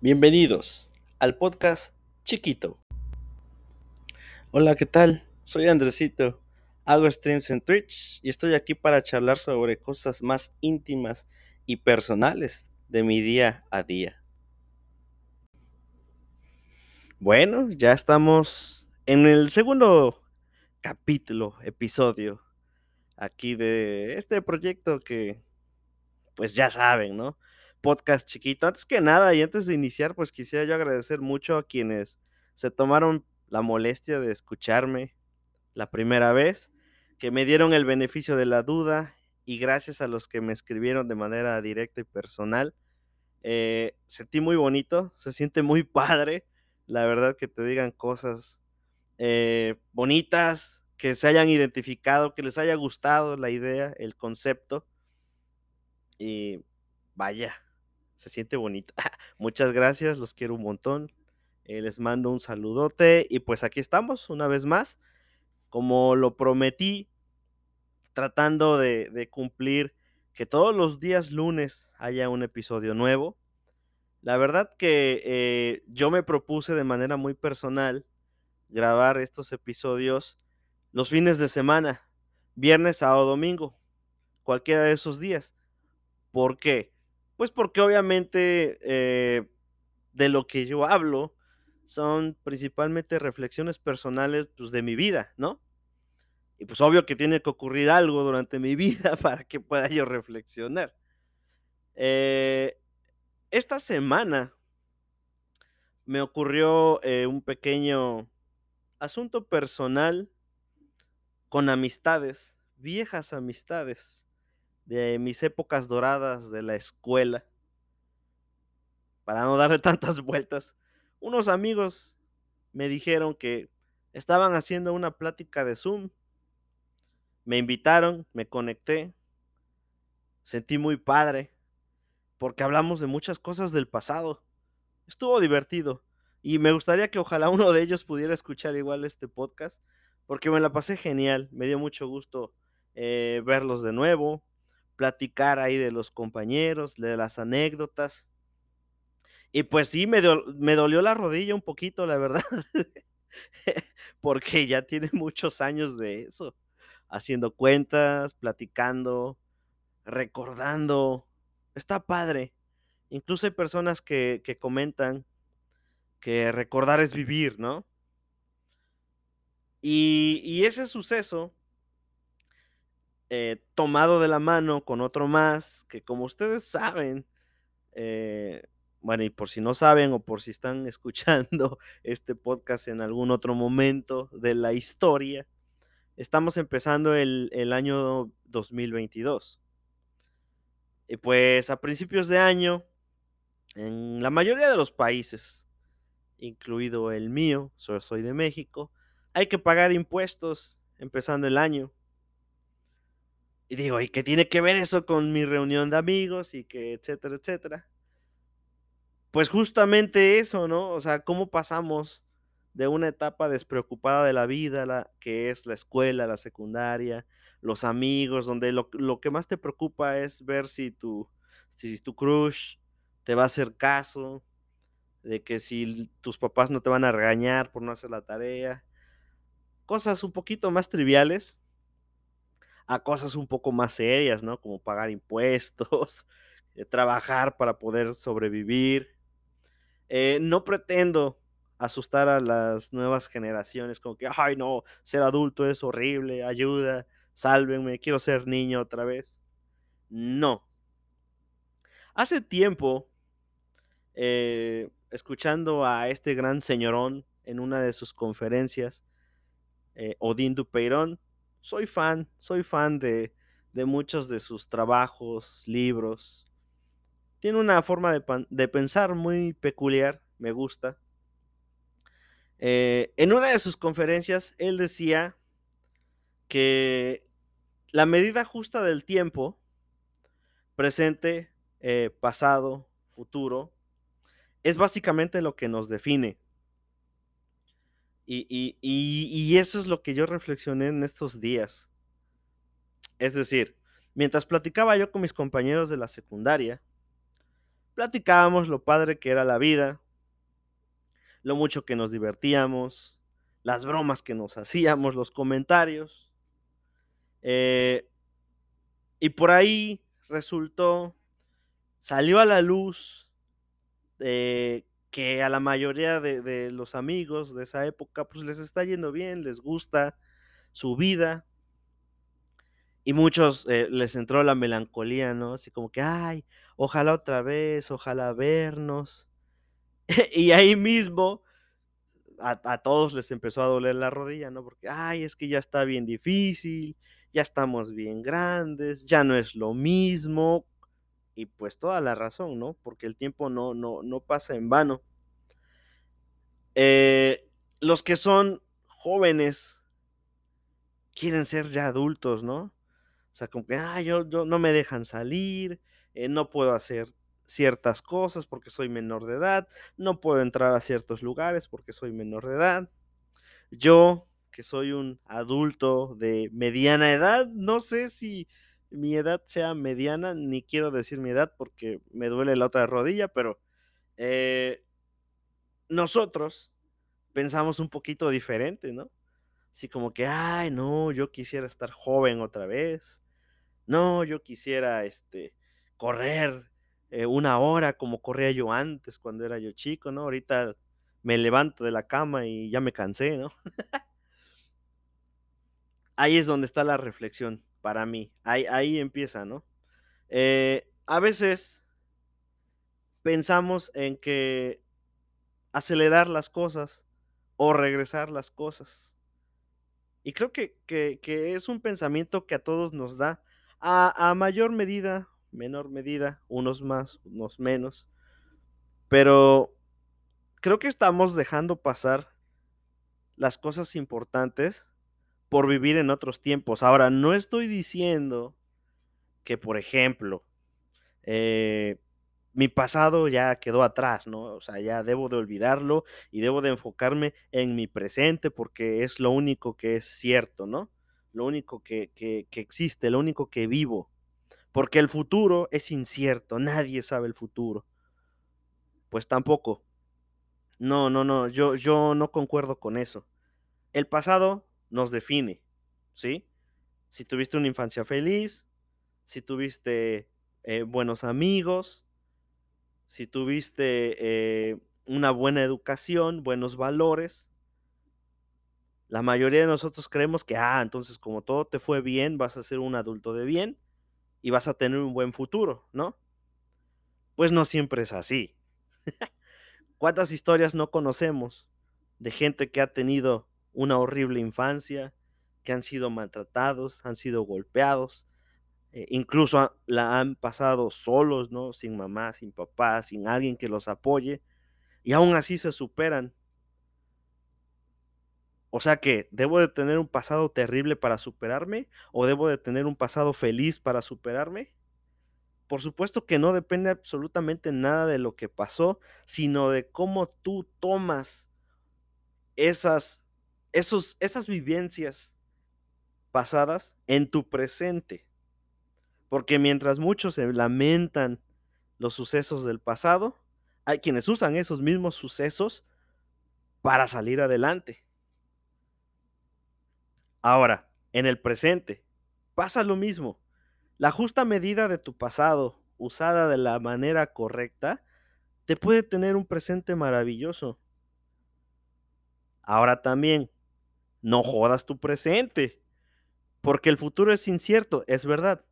Bienvenidos al podcast chiquito. Hola, ¿qué tal? Soy Andresito. Hago streams en Twitch y estoy aquí para charlar sobre cosas más íntimas y personales de mi día a día. Bueno, ya estamos en el segundo capítulo, episodio aquí de este proyecto que pues ya saben, ¿no? Podcast chiquito. Antes que nada y antes de iniciar, pues quisiera yo agradecer mucho a quienes se tomaron la molestia de escucharme la primera vez, que me dieron el beneficio de la duda y gracias a los que me escribieron de manera directa y personal. Eh, sentí muy bonito, se siente muy padre, la verdad que te digan cosas eh, bonitas, que se hayan identificado, que les haya gustado la idea, el concepto. Y vaya, se siente bonito. Muchas gracias, los quiero un montón. Eh, les mando un saludote y pues aquí estamos una vez más. Como lo prometí, tratando de, cumplir que todos los días lunes haya un episodio nuevo. La verdad que eh, yo me propuse de manera muy personal grabar estos episodios los fines de semana, viernes, sábado, domingo, cualquiera de esos días. ¿Por qué? Pues porque obviamente eh, de lo que yo hablo son principalmente reflexiones personales pues, de mi vida, ¿no? Y pues obvio que tiene que ocurrir algo durante mi vida para que pueda yo reflexionar. Eh, esta semana me ocurrió eh, un pequeño asunto personal con amistades, viejas amistades de mis épocas doradas de la escuela, para no darle tantas vueltas, unos amigos me dijeron que estaban haciendo una plática de Zoom. Me invitaron, me conecté, sentí muy padre, porque hablamos de muchas cosas del pasado. Estuvo divertido y me gustaría que ojalá uno de ellos pudiera escuchar igual este podcast, porque me la pasé genial, me dio mucho gusto eh, verlos de nuevo, platicar ahí de los compañeros, de las anécdotas. Y pues sí, me, me dolió la rodilla un poquito, la verdad, porque ya tiene muchos años de eso, haciendo cuentas, platicando, recordando. Está padre. Incluso hay personas que, que comentan que recordar es vivir, ¿no? Y, y ese suceso eh, tomado de la mano con otro más, que como ustedes saben, eh, bueno, y por si no saben o por si están escuchando este podcast en algún otro momento de la historia, estamos empezando el, el año 2022. Y pues a principios de año, en la mayoría de los países, incluido el mío, soy de México, hay que pagar impuestos empezando el año. Y digo, ¿y qué tiene que ver eso con mi reunión de amigos y que etcétera, etcétera? Pues justamente eso, ¿no? O sea, cómo pasamos de una etapa despreocupada de la vida, la, que es la escuela, la secundaria, los amigos, donde lo, lo, que más te preocupa es ver si tu, si tu crush te va a hacer caso, de que si tus papás no te van a regañar por no hacer la tarea, cosas un poquito más triviales a cosas un poco más serias, ¿no? Como pagar impuestos, eh, trabajar para poder sobrevivir. Eh, no pretendo asustar a las nuevas generaciones como que, ay no, ser adulto es horrible, ayuda, sálvenme, quiero ser niño otra vez. No. Hace tiempo, eh, escuchando a este gran señorón en una de sus conferencias, Odín Dupeirón, soy fan, soy fan de, muchos de sus trabajos, libros. Tiene una forma de, pensar muy peculiar, me gusta. Eh, en una de sus conferencias, él decía que la medida justa del tiempo, presente, eh, pasado, futuro, es básicamente lo que nos define. Y, eso es lo que yo reflexioné en estos días. Es decir, mientras platicaba yo con mis compañeros de la secundaria, platicábamos lo padre que era la vida, lo mucho que nos divertíamos, las bromas que nos hacíamos, los comentarios. Eh, y por ahí resultó, salió a la luz eh, que a la mayoría de, de, los amigos de esa época pues les está yendo bien, les gusta su vida. Y muchos eh, les entró la melancolía, ¿no? Así como que, ay, ojalá otra vez, ojalá vernos. y ahí mismo a, a, todos les empezó a doler la rodilla, ¿no? Porque, ay, es que ya está bien difícil, ya estamos bien grandes, ya no es lo mismo. Y pues toda la razón, ¿no? Porque el tiempo no, no, no pasa en vano. Eh, los que son jóvenes quieren ser ya adultos, ¿no? O sea, como que, ah, yo, yo no me dejan salir, eh, no puedo hacer ciertas cosas porque soy menor de edad, no puedo entrar a ciertos lugares porque soy menor de edad. Yo, que soy un adulto de mediana edad, no sé si mi edad sea mediana, ni quiero decir mi edad porque me duele la otra rodilla, pero eh, nosotros pensamos un poquito diferente, ¿no? Así como que, ay, no, yo quisiera estar joven otra vez. No, yo quisiera, este, correr eh, una hora como corría yo antes cuando era yo chico, ¿no? Ahorita me levanto de la cama y ya me cansé, ¿no? ahí es donde está la reflexión para mí. Ahí, ahí empieza, ¿no? Eh, a veces pensamos en que acelerar las cosas o regresar las cosas. Y creo que, que, es un pensamiento que a todos nos da, a, a, mayor medida, menor medida, unos más, unos menos. Pero creo que estamos dejando pasar las cosas importantes por vivir en otros tiempos. Ahora, no estoy diciendo que, por ejemplo, eh, mi pasado ya quedó atrás, ¿no? O sea, ya debo de olvidarlo y debo de enfocarme en mi presente porque es lo único que es cierto, ¿no? Lo único que, que, que existe, lo único que vivo. Porque el futuro es incierto, nadie sabe el futuro. Pues tampoco. No, no, no, yo, yo no concuerdo con eso. El pasado nos define, ¿sí? Si tuviste una infancia feliz, si tuviste eh, buenos amigos, si tuviste eh, una buena educación, buenos valores. La mayoría de nosotros creemos que, ah, entonces como todo te fue bien, vas a ser un adulto de bien y vas a tener un buen futuro, ¿no? Pues no siempre es así. ¿Cuántas historias no conocemos de gente que ha tenido una horrible infancia, que han sido maltratados, han sido golpeados, eh, incluso la han pasado solos, ¿no? Sin mamá, sin papá, sin alguien que los apoye, y aún así se superan. O sea que, ¿debo de tener un pasado terrible para superarme? ¿O debo de tener un pasado feliz para superarme? Por supuesto que no depende absolutamente nada de lo que pasó, sino de cómo tú tomas esas esos, esas vivencias pasadas en tu presente. Porque mientras muchos se lamentan los sucesos del pasado, hay quienes usan esos mismos sucesos para salir adelante. Ahora, en el presente, pasa lo mismo. La justa medida de tu pasado, usada de la manera correcta, te puede tener un presente maravilloso. Ahora también, no jodas tu presente, porque el futuro es incierto, es verdad.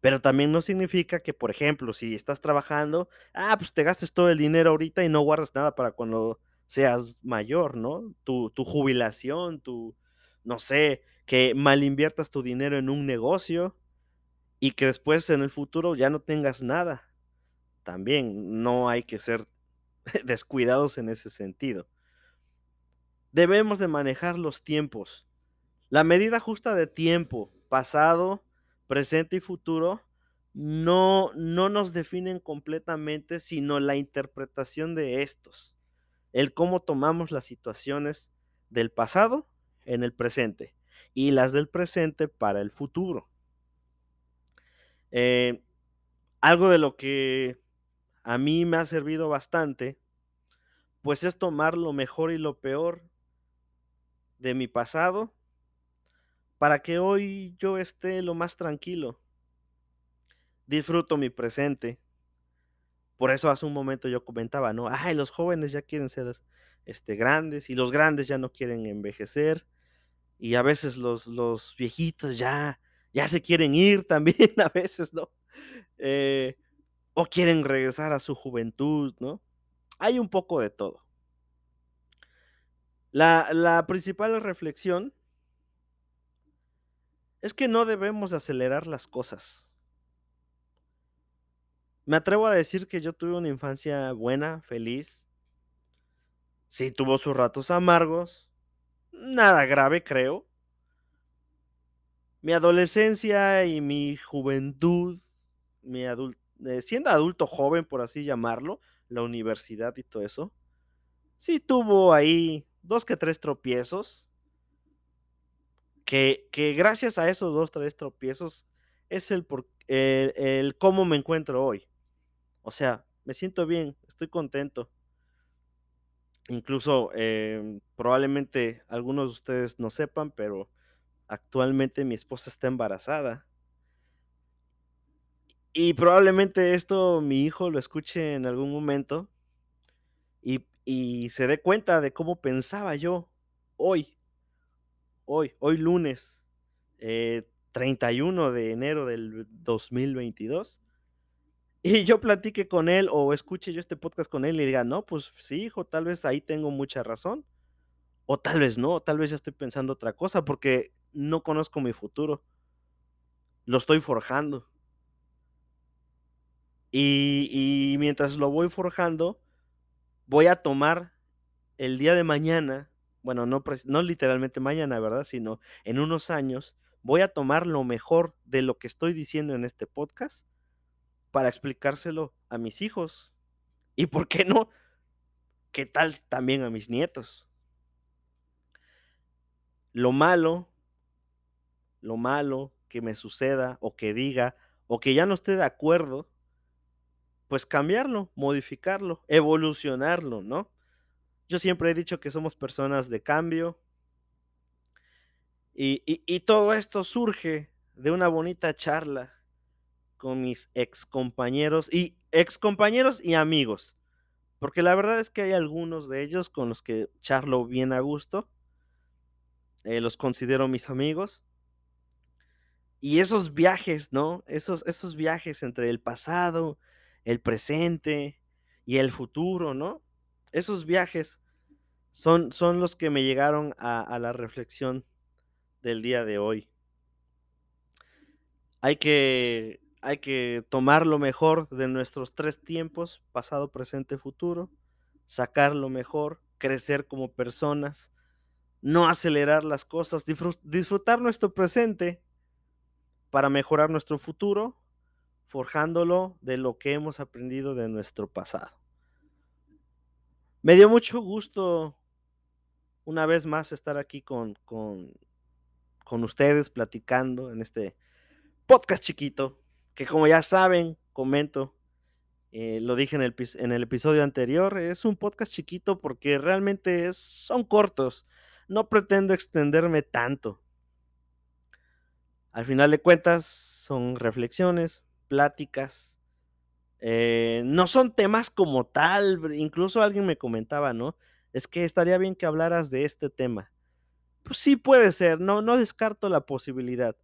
Pero también no significa que, por ejemplo, si estás trabajando, ah, pues te gastes todo el dinero ahorita y no guardas nada para cuando seas mayor, ¿no? Tu, tu jubilación, tu, no sé, que mal inviertas tu dinero en un negocio y que después en el futuro ya no tengas nada. También no hay que ser descuidados en ese sentido. Debemos de manejar los tiempos. La medida justa de tiempo, pasado, presente y futuro, no, no nos definen completamente, sino la interpretación de estos. El cómo tomamos las situaciones del pasado en el presente y las del presente para el futuro. Eh, algo de lo que a mí me ha servido bastante, pues es tomar lo mejor y lo peor de mi pasado para que hoy yo esté lo más tranquilo. Disfruto mi presente. Por eso hace un momento yo comentaba, ¿no? Ay, los jóvenes ya quieren ser este, grandes y los grandes ya no quieren envejecer y a veces los, los viejitos ya, ya se quieren ir también a veces, ¿no? Eh, o quieren regresar a su juventud, ¿no? Hay un poco de todo. La, la principal reflexión es que no debemos acelerar las cosas. Me atrevo a decir que yo tuve una infancia buena, feliz. Sí, tuvo sus ratos amargos. Nada grave, creo. Mi adolescencia y mi juventud, mi adult eh, siendo adulto joven, por así llamarlo, la universidad y todo eso, sí tuvo ahí dos que tres tropiezos. Que, que gracias a esos dos, tres tropiezos es el, por, el, cómo me encuentro hoy. O sea, me siento bien, estoy contento. Incluso eh, probablemente algunos de ustedes no sepan, pero actualmente mi esposa está embarazada. Y probablemente esto mi hijo lo escuche en algún momento y, y se dé cuenta de cómo pensaba yo hoy, hoy, hoy lunes, eh, 31 de enero del 2022. Y yo platique con él o escuche yo este podcast con él y diga, no, pues sí, hijo, tal vez ahí tengo mucha razón. O tal vez no, tal vez ya estoy pensando otra cosa porque no conozco mi futuro. Lo estoy forjando. Y, y mientras lo voy forjando, voy a tomar el día de mañana, bueno, no, literalmente mañana, ¿verdad? Sino en unos años, voy a tomar lo mejor de lo que estoy diciendo en este podcast para explicárselo a mis hijos. ¿Y por qué no? ¿Qué tal también a mis nietos? Lo malo, lo malo que me suceda o que diga o que ya no esté de acuerdo, pues cambiarlo, modificarlo, evolucionarlo, ¿no? Yo siempre he dicho que somos personas de cambio y, y, y todo esto surge de una bonita charla con mis ex compañeros y ex compañeros y amigos. Porque la verdad es que hay algunos de ellos con los que charlo bien a gusto. Eh, los considero mis amigos. Y esos viajes, ¿no? Esos, esos viajes entre el pasado, el presente y el futuro, ¿no? Esos viajes son, son los que me llegaron a, la reflexión del día de hoy. Hay que hay que tomar lo mejor de nuestros tres tiempos, pasado, presente, futuro, sacar lo mejor, crecer como personas, no acelerar las cosas, disfrutar nuestro presente para mejorar nuestro futuro, forjándolo de lo que hemos aprendido de nuestro pasado. Me dio mucho gusto una vez más estar aquí con, con, con ustedes platicando en este podcast chiquito que como ya saben, comento, eh, lo dije en el, en el, episodio anterior, es un podcast chiquito porque realmente son cortos. No pretendo extenderme tanto. Al final de cuentas, son reflexiones, pláticas. Eh, no son temas como tal. Incluso alguien me comentaba, ¿no? Es que estaría bien que hablaras de este tema. Pues sí puede ser, no, no descarto la posibilidad.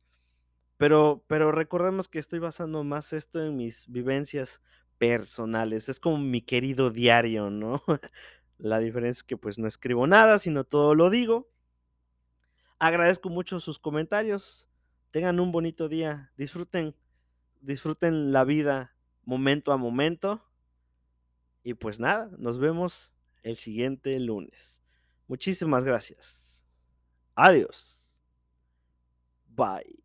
Pero, pero recordemos que estoy basando más esto en mis vivencias personales. Es como mi querido diario, ¿no? La diferencia es que pues no escribo nada, sino todo lo digo. Agradezco mucho sus comentarios. Tengan un bonito día. Disfruten, disfruten la vida momento a momento. Y pues nada, nos vemos el siguiente lunes. Muchísimas gracias. Adiós. Bye.